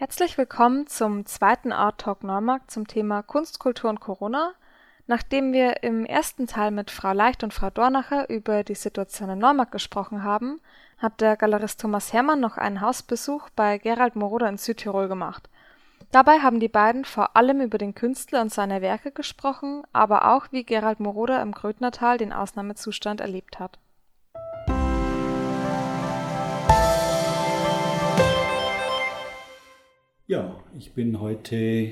Herzlich willkommen zum zweiten Art Talk Neumarkt zum Thema Kunst, Kultur und Corona. Nachdem wir im ersten Teil mit Frau Leicht und Frau Dornacher über die Situation in Neumarkt gesprochen haben, hat der Galerist Thomas Hermann noch einen Hausbesuch bei Gerald Moroder in Südtirol gemacht. Dabei haben die beiden vor allem über den Künstler und seine Werke gesprochen, aber auch wie Gerald Moroder im Grödnertal den Ausnahmezustand erlebt hat. Ja, ich bin heute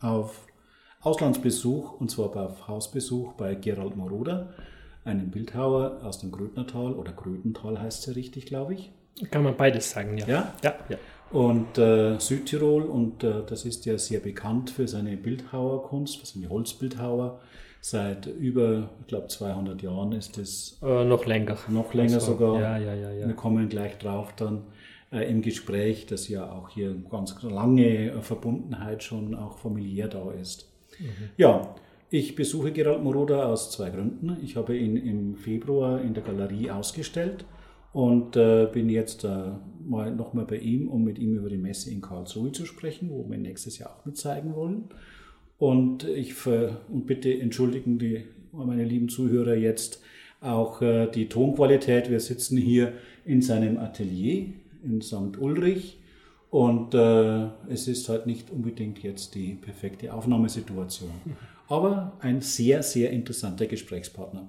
auf Auslandsbesuch und zwar auf Hausbesuch bei Gerald Moroder, einem Bildhauer aus dem Grödnertal oder Grödental heißt es ja richtig, glaube ich. Kann man beides sagen, ja. Ja? Ja. ja. Und äh, Südtirol, und äh, das ist ja sehr bekannt für seine Bildhauerkunst, für seine Holzbildhauer. Seit über, ich glaube, 200 Jahren ist es. Äh, noch länger. Noch länger also, sogar. Ja, ja, ja, ja. Wir kommen gleich drauf dann im Gespräch, dass ja auch hier ganz lange Verbundenheit schon auch familiär da ist. Mhm. Ja, ich besuche Gerald Moroder aus zwei Gründen. Ich habe ihn im Februar in der Galerie ausgestellt und äh, bin jetzt äh, mal nochmal bei ihm, um mit ihm über die Messe in Karlsruhe zu sprechen, wo wir nächstes Jahr auch mit zeigen wollen. Und ich und bitte entschuldigen die meine lieben Zuhörer jetzt auch äh, die Tonqualität. Wir sitzen hier in seinem Atelier in St. Ulrich. Und äh, es ist halt nicht unbedingt jetzt die perfekte Aufnahmesituation. Aber ein sehr, sehr interessanter Gesprächspartner.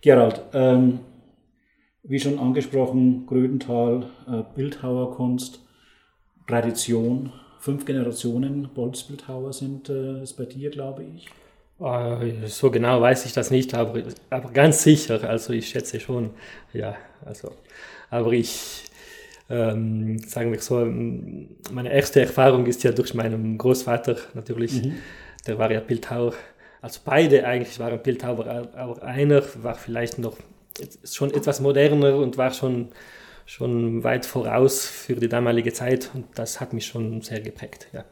Gerald, ähm, wie schon angesprochen, Grödental, äh, Bildhauerkunst, Tradition, fünf Generationen Bolzbildhauer sind äh, es bei dir, glaube ich. Äh, so genau weiß ich das nicht, aber, aber ganz sicher, also ich schätze schon, ja, also, aber ich, ähm, sagen wir so, meine erste Erfahrung ist ja durch meinen Großvater natürlich. Mhm. Der war ja Bildhauer. Also beide eigentlich waren Bildhauer, aber einer war vielleicht noch schon etwas moderner und war schon, schon weit voraus für die damalige Zeit und das hat mich schon sehr geprägt. Ja.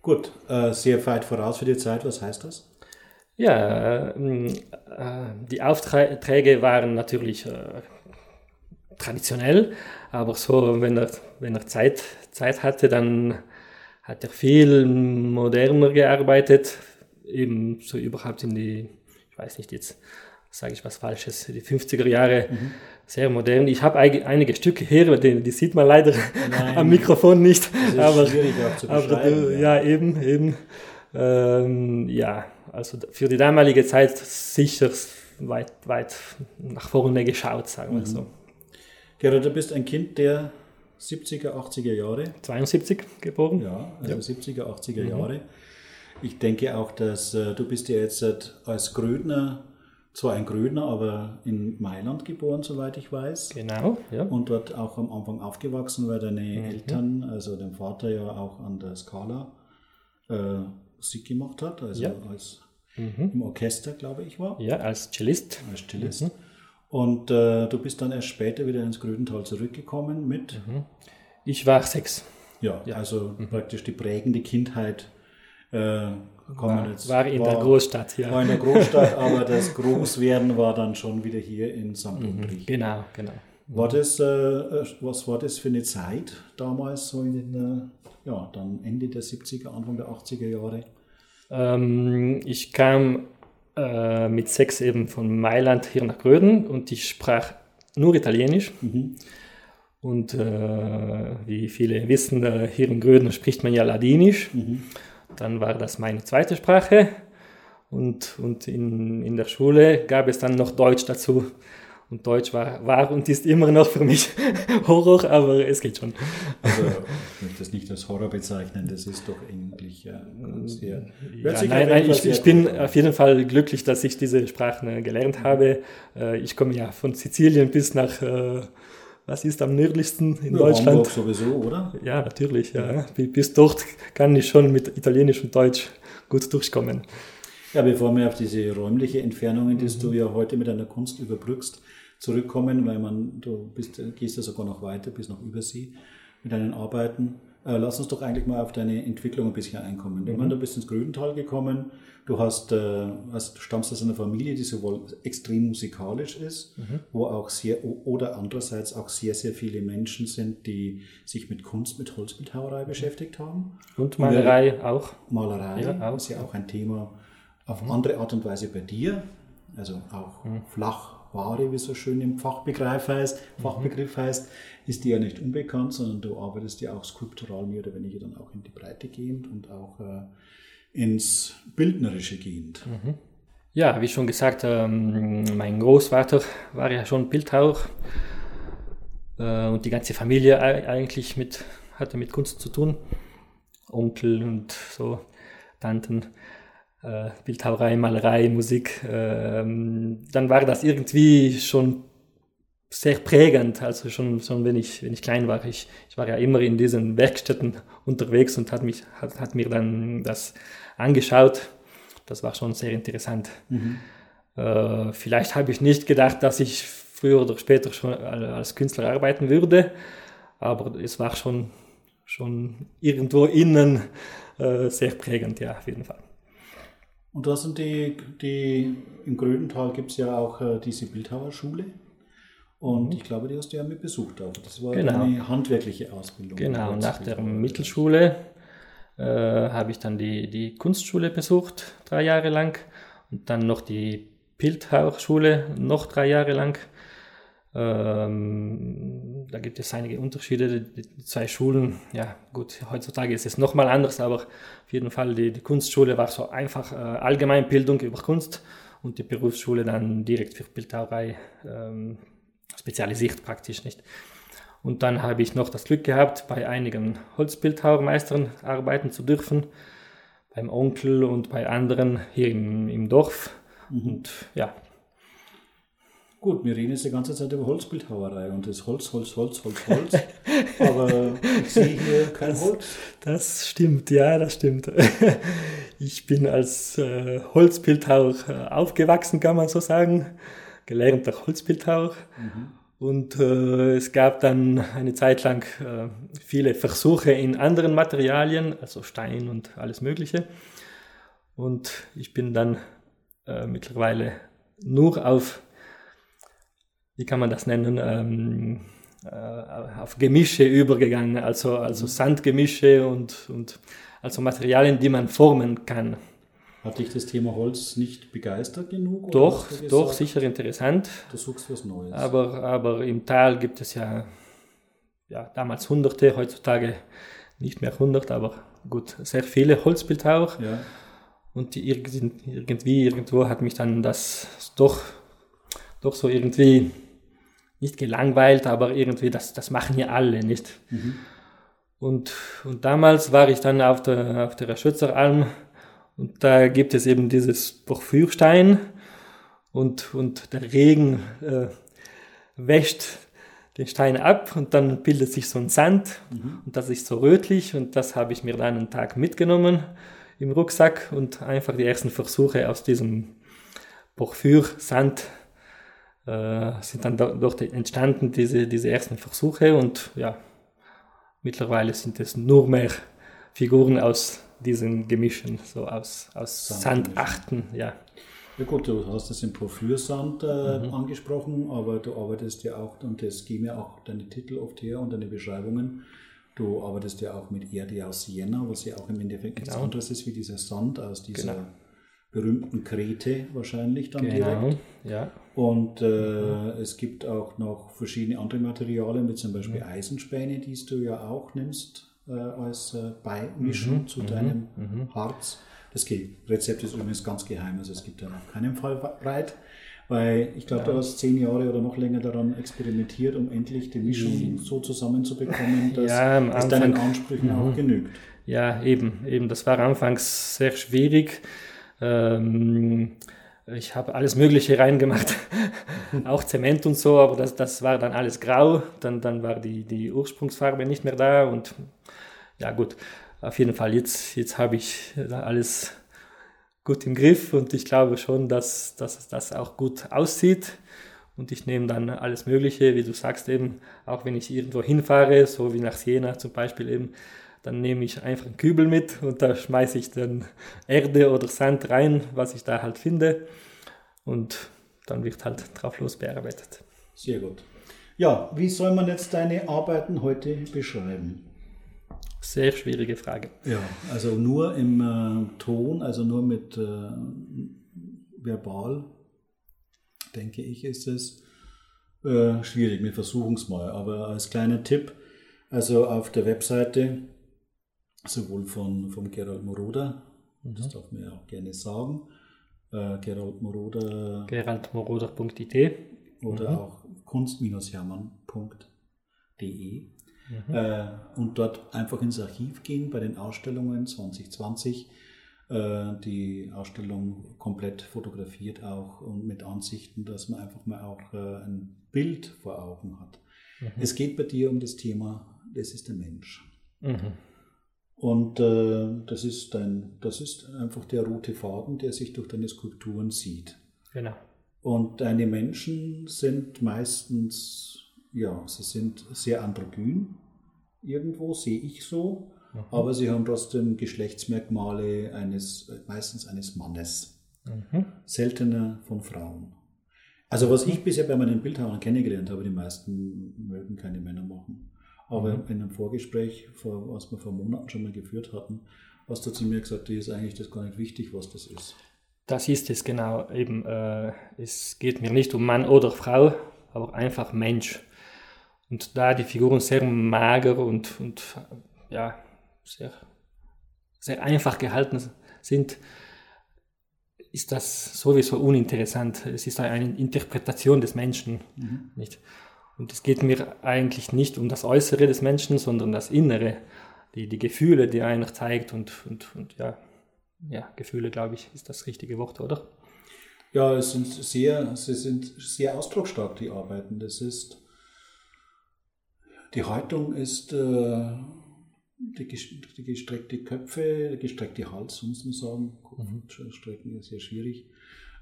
Gut, äh, sehr weit voraus für die Zeit, was heißt das? Ja, äh, äh die Aufträge waren natürlich äh, traditionell, aber so, wenn er, wenn er Zeit, Zeit hatte, dann hat er viel moderner gearbeitet, eben so überhaupt in die, ich weiß nicht jetzt, sage ich was Falsches, die 50er Jahre, mhm. sehr modern. Ich habe einige Stücke hier, die, die sieht man leider Nein, am Mikrofon nicht. aber, schwierig auch zu aber du, ja. ja. eben, eben. Ähm, ja, also für die damalige Zeit sicher weit, weit nach vorne geschaut, sagen wir mhm. so. Gerhard, du bist ein Kind der 70er, 80er Jahre. 72 geboren. Ja, also ja. 70er, 80er mhm. Jahre. Ich denke auch, dass äh, du bist ja jetzt als Grödner, zwar ein Grödner, aber in Mailand geboren, soweit ich weiß. Genau, ja. Und dort auch am Anfang aufgewachsen, weil deine mhm. Eltern, also dein Vater ja auch an der Scala äh, Musik gemacht hat, also ja. als mhm. im Orchester, glaube ich, war. Ja, als Cellist. Als Cellist. Mhm. Und äh, du bist dann erst später wieder ins Grödental zurückgekommen mit? Mhm. Ich war sechs. Ja, ja. also mhm. praktisch die prägende Kindheit. Äh, war, jetzt, war, in war, der Großstadt, ja. War in der Großstadt, aber das Großwerden war dann schon wieder hier in St. Mhm. Genau, genau. War das, äh, äh, was war das für eine Zeit damals, so in den, ja, dann Ende der 70er, Anfang der 80er Jahre? Ähm, ich kam äh, mit sechs eben von Mailand hier nach Gröden und ich sprach nur Italienisch. Mhm. Und äh, wie viele wissen, äh, hier in Gröden spricht man ja Ladinisch. Mhm. Dann war das meine zweite Sprache. Und, und in, in der Schule gab es dann noch Deutsch dazu. Und Deutsch war, war und ist immer noch für mich Horror, aber es geht schon. Also, ich möchte das nicht als Horror bezeichnen, das ist doch eigentlich äh, sehr. Ja, nein, nein, ich, ich bin auf jeden Fall glücklich, dass ich diese Sprachen gelernt habe. Äh, ich komme ja von Sizilien bis nach, äh, was ist am nördlichsten in ja, Deutschland? Hamburg sowieso, oder? Ja, natürlich, ja. Bis dort kann ich schon mit Italienisch und Deutsch gut durchkommen. Ja, bevor wir auf diese räumliche Entfernungen, die mhm. du ja heute mit deiner Kunst überbrückst, zurückkommen, weil man, du bist, gehst ja sogar noch weiter bis nach Übersee mit deinen Arbeiten. äh, lass uns doch eigentlich mal auf deine Entwicklung ein bisschen einkommen. Mhm. Ich meine, du bist ins Grünental gekommen, du hast, äh, hast, du stammst aus einer Familie, die sowohl extrem musikalisch ist, mhm. wo auch sehr, oder andererseits auch sehr, sehr viele Menschen sind, die sich mit Kunst, mit Holzbildhauerei beschäftigt haben. Und Malerei ja, auch. Malerei ja, auch. ist ja auch ein Thema auf mhm. andere Art und Weise bei dir, also auch mhm. flach Ware, wie so schön im Fachbegriff heißt, mhm. Fachbegriff heißt, ist dir ja nicht unbekannt, sondern du arbeitest ja auch skulptural mehr oder weniger dann auch in die Breite gehend und auch äh, ins Bildnerische gehend. Mhm. Ja, wie schon gesagt, ähm, mein Großvater war ja schon Bildhauer äh, und die ganze Familie eigentlich mit, hatte mit Kunst zu tun. Onkel und so, Tanten äh, Bildhauerei, Malerei, Musik, äh, dann war das irgendwie schon sehr prägend. Also schon, schon wenn, ich, wenn ich klein war, ich, ich war ja immer in diesen Werkstätten unterwegs und hat, mich, hat, hat mir dann das angeschaut. Das war schon sehr interessant. Mhm. Äh, vielleicht habe ich nicht gedacht, dass ich früher oder später schon als Künstler arbeiten würde, aber es war schon, schon irgendwo innen äh, sehr prägend, ja, auf jeden Fall. Und da sind die, die im Grödental gibt es ja auch äh, diese Bildhauerschule. Und mhm. ich glaube, die hast du ja mit besucht auch. Das war genau. eine handwerkliche Ausbildung. Genau, nach der Mittelschule äh, habe ich dann die, die Kunstschule besucht, drei Jahre lang. Und dann noch die Bildhauerschule, noch drei Jahre lang. Ähm, da gibt es einige Unterschiede. Die, die, zwei Schulen, ja gut, heutzutage ist es nochmal anders, aber auf jeden Fall die, die Kunstschule war so einfach äh, Allgemeinbildung über Kunst und die Berufsschule dann direkt für Bildhauerei ähm, spezialisiert praktisch nicht. Und dann habe ich noch das Glück gehabt, bei einigen Holzbildhauermeistern arbeiten zu dürfen, beim Onkel und bei anderen hier im, im Dorf. Mhm. Und ja, Gut, wir reden jetzt die ganze Zeit über Holzbildhauerei und das Holz, Holz, Holz, Holz, Holz. aber ich sehe hier kein das, Holz. Das stimmt, ja, das stimmt. Ich bin als äh, Holzbildhauer äh, aufgewachsen, kann man so sagen. Gelernter Holzbildhauer. Mhm. Und äh, es gab dann eine Zeit lang äh, viele Versuche in anderen Materialien, also Stein und alles Mögliche. Und ich bin dann äh, mittlerweile nur auf wie kann man das nennen, ähm, äh, auf Gemische übergegangen, also, also mhm. Sandgemische und, und also Materialien, die man formen kann. Hat dich das Thema Holz nicht begeistert genug? Doch, doch, sicher interessant. Du suchst was Neues. Aber, aber im Tal gibt es ja, ja damals Hunderte, heutzutage nicht mehr hundert, aber gut, sehr viele Holzbildhauer. Ja. Und die irgendwie, irgendwo hat mich dann das doch, doch so irgendwie nicht gelangweilt, aber irgendwie, das, das machen ja alle, nicht? Mhm. Und, und damals war ich dann auf der, auf der Schützeralm und da gibt es eben dieses Porphyrstein und, und der Regen äh, wäscht den Stein ab und dann bildet sich so ein Sand mhm. und das ist so rötlich und das habe ich mir dann einen Tag mitgenommen im Rucksack und einfach die ersten Versuche aus diesem Porphyrsand äh, sind dann dort entstanden, diese, diese ersten Versuche und ja, mittlerweile sind es nur mehr Figuren aus diesen Gemischen, so aus, aus Sandachten, ja. Ja gut, du hast das im Porphyrsand äh, mhm. angesprochen, aber du arbeitest ja auch, und das geben ja auch deine Titel oft her und deine Beschreibungen, du arbeitest ja auch mit Erde aus Siena, was ja auch im Endeffekt genau. nichts anderes ist wie dieser Sand aus dieser genau berühmten Krete wahrscheinlich dann genau, direkt. Ja. Und äh, es gibt auch noch verschiedene andere Materialien, wie zum Beispiel mhm. Eisenspäne, die du ja auch nimmst äh, als äh, Beimischung mhm. zu mhm. deinem mhm. Harz. Das Rezept ist übrigens ganz geheim, also es gibt da auf keinen Fall breit. Weil ich glaube, ja. du hast zehn Jahre oder noch länger daran experimentiert, um endlich die Mischung so zusammenzubekommen, dass ja, es deinen Ansprüchen auch mhm. genügt. Ja, eben, eben. Das war anfangs sehr schwierig ähm, ich habe alles Mögliche reingemacht, auch Zement und so, aber das, das war dann alles grau. Dann, dann war die, die Ursprungsfarbe nicht mehr da und ja gut, auf jeden Fall, jetzt, jetzt habe ich alles gut im Griff und ich glaube schon, dass, dass das auch gut aussieht. Und ich nehme dann alles Mögliche, wie du sagst eben, auch wenn ich irgendwo hinfahre, so wie nach Siena zum Beispiel eben, dann nehme ich einfach einen Kübel mit und da schmeiße ich dann Erde oder Sand rein, was ich da halt finde. Und dann wird halt drauflos bearbeitet. Sehr gut. Ja, wie soll man jetzt deine Arbeiten heute beschreiben? Sehr schwierige Frage. Ja, also nur im äh, Ton, also nur mit äh, verbal, denke ich, ist es äh, schwierig. Wir versuchen es mal. Aber als kleiner Tipp, also auf der Webseite, sowohl von, von Gerald Moroder, mhm. das darf man ja auch gerne sagen, äh, Gerald Moroder. geraldmoroder.it oder mhm. auch kunst-hermann.de mhm. äh, und dort einfach ins Archiv gehen bei den Ausstellungen 2020. Äh, die Ausstellung komplett fotografiert auch und mit Ansichten, dass man einfach mal auch äh, ein Bild vor Augen hat. Mhm. Es geht bei dir um das Thema, das ist der Mensch. Mhm. Und äh, das, ist dein, das ist einfach der rote Faden, der sich durch deine Skulpturen sieht. Genau. Und deine Menschen sind meistens, ja, sie sind sehr androgyn, irgendwo sehe ich so, mhm. aber sie haben trotzdem Geschlechtsmerkmale eines, meistens eines Mannes, mhm. seltener von Frauen. Also was ich bisher bei meinen Bildhauern kennengelernt habe, die meisten mögen keine Männer machen. Aber in einem Vorgespräch, vor, was wir vor Monaten schon mal geführt hatten, hast du zu mir gesagt, dir ist eigentlich das gar nicht wichtig, was das ist. Das ist es genau. Eben, äh, es geht mir nicht um Mann oder Frau, aber einfach Mensch. Und da die Figuren sehr mager und, und ja, sehr, sehr einfach gehalten sind, ist das sowieso uninteressant. Es ist eine Interpretation des Menschen. Mhm. Nicht? Und es geht mir eigentlich nicht um das Äußere des Menschen, sondern das Innere, die, die Gefühle, die er einer zeigt und, und, und ja, ja, Gefühle, glaube ich, ist das richtige Wort, oder? Ja, es sind sehr, sie sind sehr ausdrucksstark, die Arbeiten. Das ist, die Haltung ist äh, die, die, gestreckte Köpfe, der gestreckte Hals, muss man sagen. Mhm. ist sehr schwierig.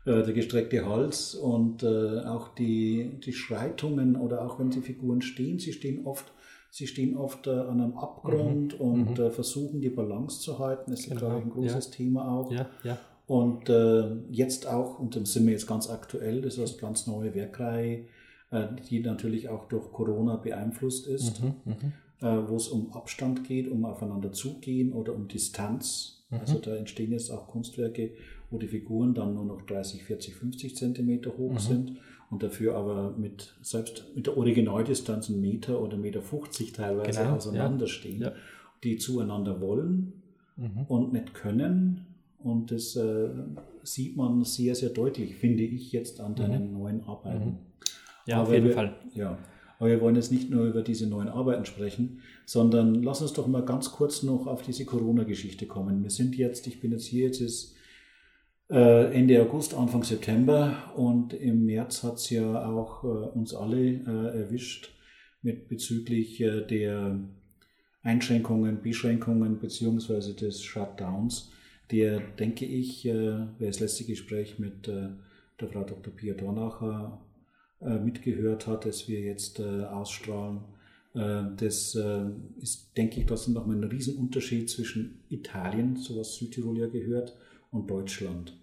Äh, der gestreckte Hals und äh, auch die, die Schreitungen oder auch wenn die Figuren stehen, sie stehen oft Sie stehen oft äh, an einem Abgrund mhm. und mhm. Äh, versuchen die Balance zu halten. Das ist, genau. ein großes ja. Thema auch. Ja, ja. Und äh, jetzt auch, und dann sind wir jetzt ganz aktuell, das heißt ganz neue Werkreihe, äh, die natürlich auch durch Corona beeinflusst ist, mhm, mhm. äh, wo es um Abstand geht, um aufeinander zugehen oder um Distanz. Mhm. Also da entstehen jetzt auch Kunstwerke, wo die Figuren dann nur noch 30, 40, 50 Zentimeter hoch mhm. sind und dafür aber mit selbst mit der Originaldistanz einen Meter oder Meter 50 teilweise genau, auseinanderstehen, ja. die zueinander wollen mhm. und nicht können. Und das äh, sieht man sehr, sehr deutlich, finde ich, jetzt an deinen mhm. neuen Arbeiten. Mhm. Ja, aber auf jeden wir, Fall. Ja, aber wir wollen jetzt nicht nur über diese neuen Arbeiten sprechen, sondern lass uns doch mal ganz kurz noch auf diese Corona-Geschichte kommen. Wir sind jetzt, ich bin jetzt hier, jetzt ist Ende August, Anfang September und im März hat es ja auch äh, uns alle äh, erwischt mit bezüglich der Einschränkungen, Beschränkungen beziehungsweise des Shutdowns, der, denke ich, wer das letzte Gespräch mit der Frau Dr. Pia Dornacher mitgehört hat, das wir jetzt ausstrahlen, das ist, denke ich, ist nochmal ein Riesenunterschied zwischen Italien, so was Südtirol ja gehört, und Deutschland.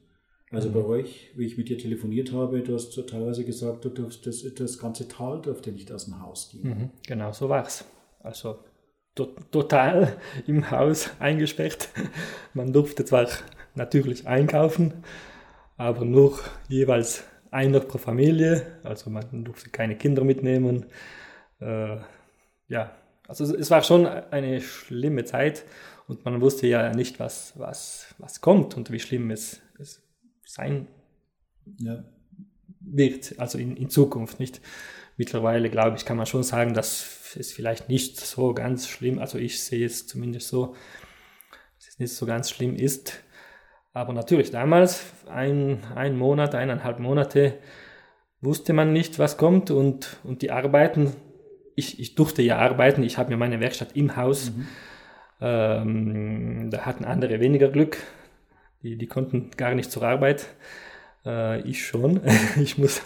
Also mhm. bei euch, wie ich mit dir telefoniert habe, du hast teilweise gesagt, du durfst das, das ganze Tal dürfte nicht aus dem Haus gehen. Mhm, genau, so war es. Also to total im Haus eingesperrt. Man durfte zwar natürlich einkaufen, aber nur jeweils einer pro Familie. Also man durfte keine Kinder mitnehmen. Äh, ja, also es war schon eine schlimme Zeit und man wusste ja nicht, was, was, was kommt und wie schlimm es, es sein ja. wird, also in, in Zukunft nicht. Mittlerweile, glaube ich, kann man schon sagen, dass es vielleicht nicht so ganz schlimm, also ich sehe es zumindest so, dass es nicht so ganz schlimm ist. Aber natürlich damals, ein, ein Monat, eineinhalb Monate, wusste man nicht, was kommt und, und die Arbeiten, ich, ich durfte ja arbeiten, ich habe mir meine Werkstatt im Haus, mhm. Ähm, da hatten andere weniger Glück, die, die konnten gar nicht zur Arbeit. Äh, ich schon. Ich muss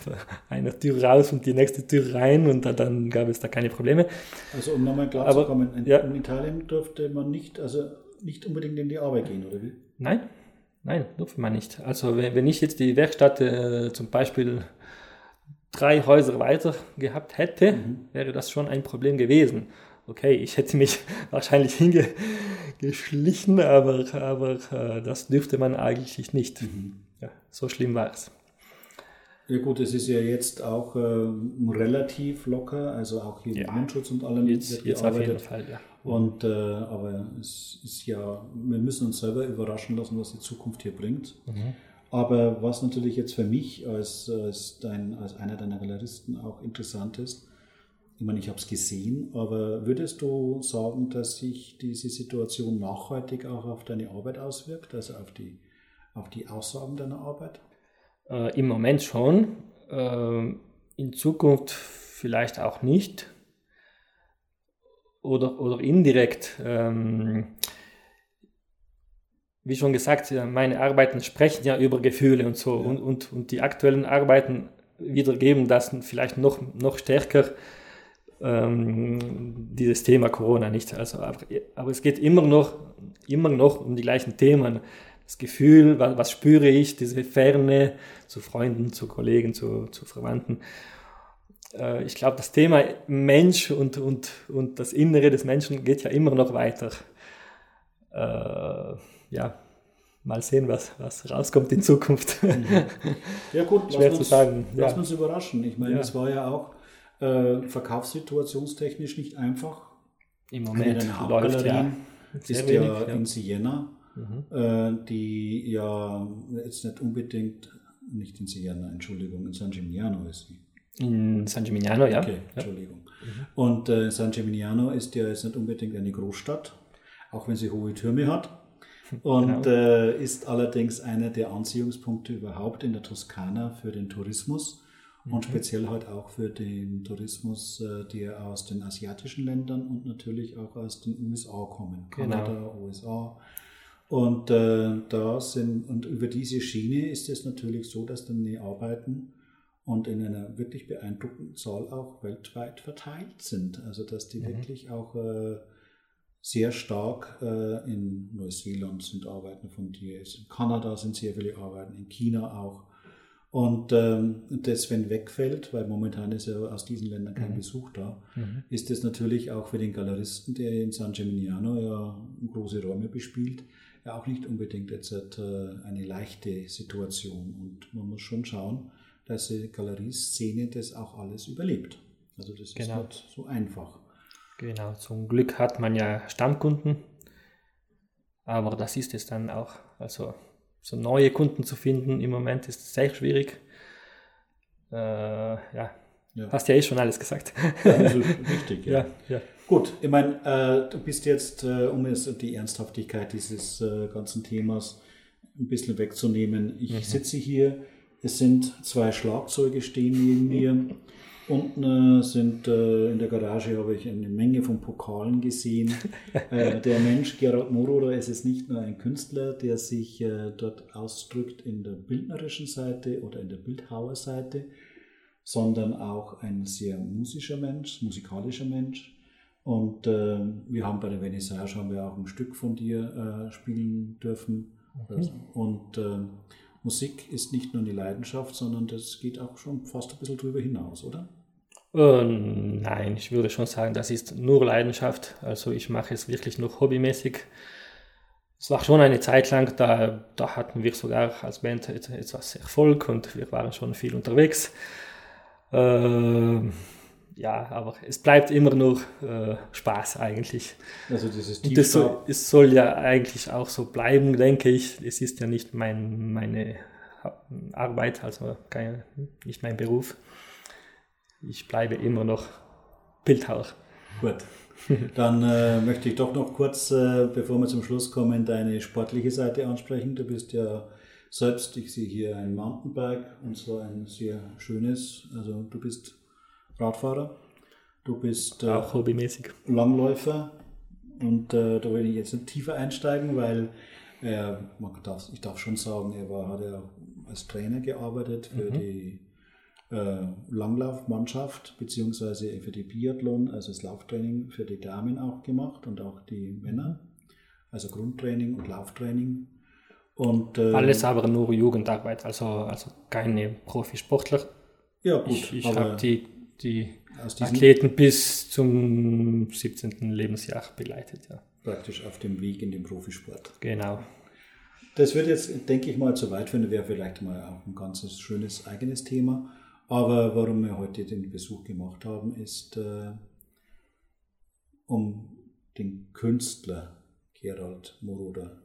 eine Tür raus und die nächste Tür rein und dann, dann gab es da keine Probleme. Also um nochmal klar Aber, zu kommen, in, ja. in Italien durfte man nicht, also nicht unbedingt in die Arbeit gehen, oder wie? Nein, nein, durfte man nicht. Also wenn, wenn ich jetzt die Werkstatt äh, zum Beispiel drei Häuser weiter gehabt hätte, wäre das schon ein Problem gewesen. Okay, ich hätte mich wahrscheinlich hingeschlichen, aber, aber äh, das dürfte man eigentlich nicht. Ja, so schlimm war es. Ja gut, es ist ja jetzt auch ähm, relativ locker, also auch hier Ja. Mundschutz und allem Jetzt, jetzt auf jeden. Fall, ja. Und, äh, aber es ist ja, wir müssen uns selber überraschen lassen, was die Zukunft hier bringt. Aber was natürlich jetzt für mich als, als, dein, als einer deiner Galeristen auch interessant ist, ich meine, ich habe es gesehen, aber würdest du sagen, dass sich diese Situation nachhaltig auch auf deine Arbeit auswirkt, also auf die, auf die Aussagen deiner Arbeit? Äh, Im Moment schon. Ähm, in Zukunft vielleicht auch nicht. Oder, oder indirekt. Ähm, wie schon gesagt, ja, meine Arbeiten sprechen ja über Gefühle und so. Und, und, und die aktuellen Arbeiten wiedergeben das vielleicht noch, noch stärker, dieses Thema Corona nicht. Also, aber, aber es geht immer noch, immer noch um die gleichen Themen. Das Gefühl, was, was spüre ich, diese Ferne zu Freunden, zu Kollegen, zu, zu Verwandten. Äh, ich glaube, das Thema Mensch und, und, und das Innere des Menschen geht ja immer noch weiter. Äh, ja, mal sehen, was, was rauskommt in Zukunft. Ja gut, Schwer lass zu uns, sagen, Lass ja. uns überraschen. Ich meine, Ja. es war ja auch äh, verkaufssituationstechnisch nicht einfach. Im Eine Moment deiner läuft ja sehr ist wenig. ja, Ja. in Siena, äh, die ja jetzt nicht unbedingt, nicht in Siena, Entschuldigung, in San Gimignano ist sie. In San Gimignano, ja. Okay, Entschuldigung. Und äh, San Gimignano ist ja jetzt nicht unbedingt eine Großstadt, auch wenn sie hohe Türme hat. Und Genau. äh, ist allerdings einer der Anziehungspunkte überhaupt in der Toskana für den Tourismus und speziell halt auch für den Tourismus, äh, der aus den asiatischen Ländern und natürlich auch aus den USA kommen. Genau. Kanada, USA. Und äh, da sind, und über diese Schiene ist es natürlich so, dass dann die Arbeiten und in einer wirklich beeindruckenden Zahl auch weltweit verteilt sind. Also dass die wirklich auch äh, sehr stark äh, in Neuseeland sind Arbeiten von dir, in Kanada sind sehr viele Arbeiten, in China auch. Und ähm, das, wenn wegfällt, weil momentan ist ja aus diesen Ländern kein Besuch da, ist es natürlich auch für den Galeristen, der in San Gimignano ja große Räume bespielt, ja auch nicht unbedingt jetzt äh, eine leichte Situation. Und man muss schon schauen, dass die Galerieszene das auch alles überlebt. Also das ist Genau. nicht so einfach. Genau, zum Glück hat man ja Stammkunden, aber das ist es dann auch. Also so neue Kunden zu finden im Moment ist sehr schwierig. Äh, ja, Ja. hast ja eh schon alles gesagt. Also richtig, ja. ja, ja. Gut, ich meine, äh, du bist jetzt, äh, um jetzt die Ernsthaftigkeit dieses äh, ganzen Themas ein bisschen wegzunehmen. Ich sitze hier, es sind zwei Schlagzeuge stehen neben mir. Unten äh, sind äh, in der Garage habe ich eine Menge von Pokalen gesehen. äh, der Mensch Gerald Moroder ist es nicht nur ein Künstler, der sich äh, dort ausdrückt in der bildnerischen Seite oder in der Bildhauerseite, sondern auch ein sehr musischer Mensch, musikalischer Mensch. Und äh, wir haben bei der Vernissage haben wir auch ein Stück von dir äh, spielen dürfen. Und äh, Musik ist nicht nur eine Leidenschaft, sondern das geht auch schon fast ein bisschen drüber hinaus, oder? Äh, nein, ich würde schon sagen, das ist nur Leidenschaft. Also ich mache es wirklich nur hobbymäßig. Es war schon eine Zeit lang, da, da hatten wir sogar als Band et- etwas Erfolg und wir waren schon viel unterwegs. Ähm, ja, aber es bleibt immer nur äh, Spaß eigentlich. Also dieses Und das soll, es soll ja eigentlich auch so bleiben, denke ich. Es ist ja nicht mein, meine Arbeit, also keine, nicht mein Beruf. Ich bleibe immer noch Bildhauer. Gut. Dann äh, möchte ich doch noch kurz, äh, bevor wir zum Schluss kommen, deine sportliche Seite ansprechen. Du bist ja selbst, ich sehe hier ein Mountainbike und zwar ein sehr schönes, also du bist Radfahrer, du bist äh, Auch hobbymäßig. Langläufer und äh, da will ich jetzt nicht tiefer einsteigen, weil man darf, ich darf schon sagen, er war, hat ja als Trainer gearbeitet für mhm. die äh, Langlaufmannschaft, beziehungsweise für die Biathlon, also das Lauftraining für die Damen auch gemacht und auch die Männer, also Grundtraining und Lauftraining. Und, äh, Alles aber nur Jugendarbeit, also, also keine Profisportler. Ja, gut. Ich, ich habe die, die Athleten bis zum 17. Lebensjahr begleitet, ja. Praktisch auf dem Weg in den Profisport. Genau. Das wird jetzt, denke ich mal, zu weit führen, wäre vielleicht mal auch ein ganz schönes eigenes Thema. Aber warum wir heute den Besuch gemacht haben, ist, äh, um den Künstler Gerald Moroder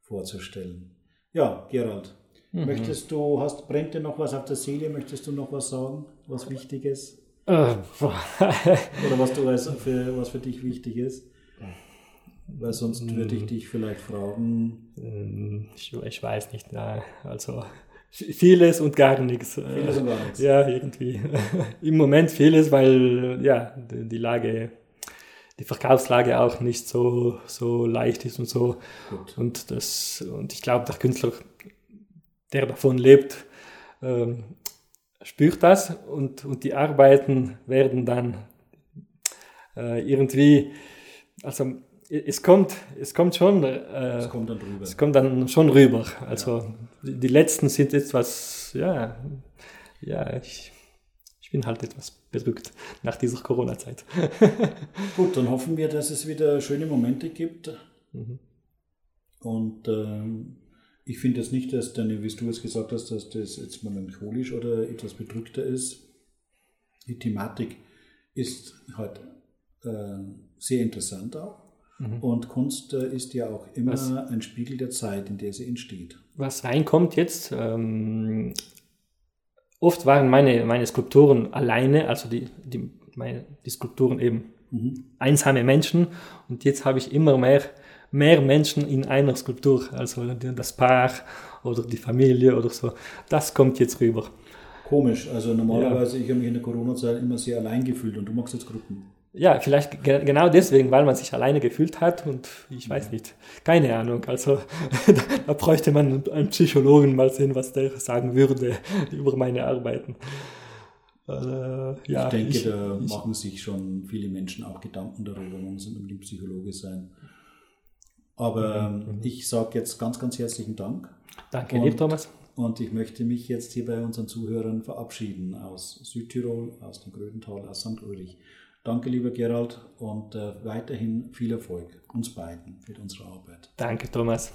vorzustellen. Ja, Gerald, mhm. möchtest du, hast, brennt dir noch was auf der Seele? Möchtest du noch was sagen, was wichtig ist? Äh, Oder was du weißt, für, was für dich wichtig ist? Weil sonst würde ich dich vielleicht fragen. Ähm, ich, ich weiß nicht, nein. Also vieles und gar nichts. Vieles und gar nichts. Ja, irgendwie. Im Moment vieles, weil ja, die Lage, die Verkaufslage auch nicht so, so leicht ist und so. Gut. Und, das, und ich glaube, der Künstler, der davon lebt, ähm, spürt das und, und die Arbeiten werden dann äh, irgendwie, also es kommt, es kommt schon. Äh, es kommt dann rüber. Es kommt dann schon rüber. Also ja. die, die, letzten sind etwas, ja, ja, ich, ich bin halt etwas bedrückt nach dieser Corona-Zeit. Gut, dann hoffen wir, dass es wieder schöne Momente gibt. Mhm. Und äh, ich finde jetzt nicht, dass deine, wie du es gesagt hast, dass das jetzt melancholisch oder etwas bedrückter ist. Die Thematik ist halt äh, sehr interessant auch. Mhm. Und Kunst äh, ist ja auch immer was, ein Spiegel der Zeit, in der sie entsteht. Was reinkommt jetzt, ähm, oft waren meine, meine Skulpturen alleine, also die, die, meine, die Skulpturen eben mhm. einsame Menschen. Und jetzt habe ich immer mehr, mehr Menschen in einer Skulptur, also das Paar oder die Familie oder so. Das kommt jetzt rüber. Komisch, also normalerweise, ja. ich habe mich in der Corona-Zeit immer sehr allein gefühlt und du machst jetzt Gruppen. Ja, vielleicht ge genau deswegen, weil man sich alleine gefühlt hat und ich weiß nicht, keine Ahnung. Also da bräuchte man einen Psychologen mal sehen, was der sagen würde über meine Arbeiten. Äh, ja, ich denke, ich, da ich, machen sich schon viele Menschen auch Gedanken darüber, man muss nicht unbedingt Psychologe sein. Aber mhm. Ähm, ich sage jetzt ganz, ganz herzlichen Dank. Danke, und, lieb Thomas. Und ich möchte mich jetzt hier bei unseren Zuhörern verabschieden aus Südtirol, aus dem Grödental, aus St. Ulrich. Danke, lieber Gerald, und äh, weiterhin viel Erfolg uns beiden mit unserer Arbeit. Danke, Thomas.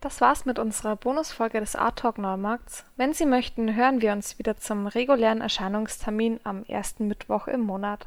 Das war's mit unserer Bonusfolge des Art Talk Neumarkts. Wenn Sie möchten, hören wir uns wieder zum regulären Erscheinungstermin am ersten Mittwoch im Monat.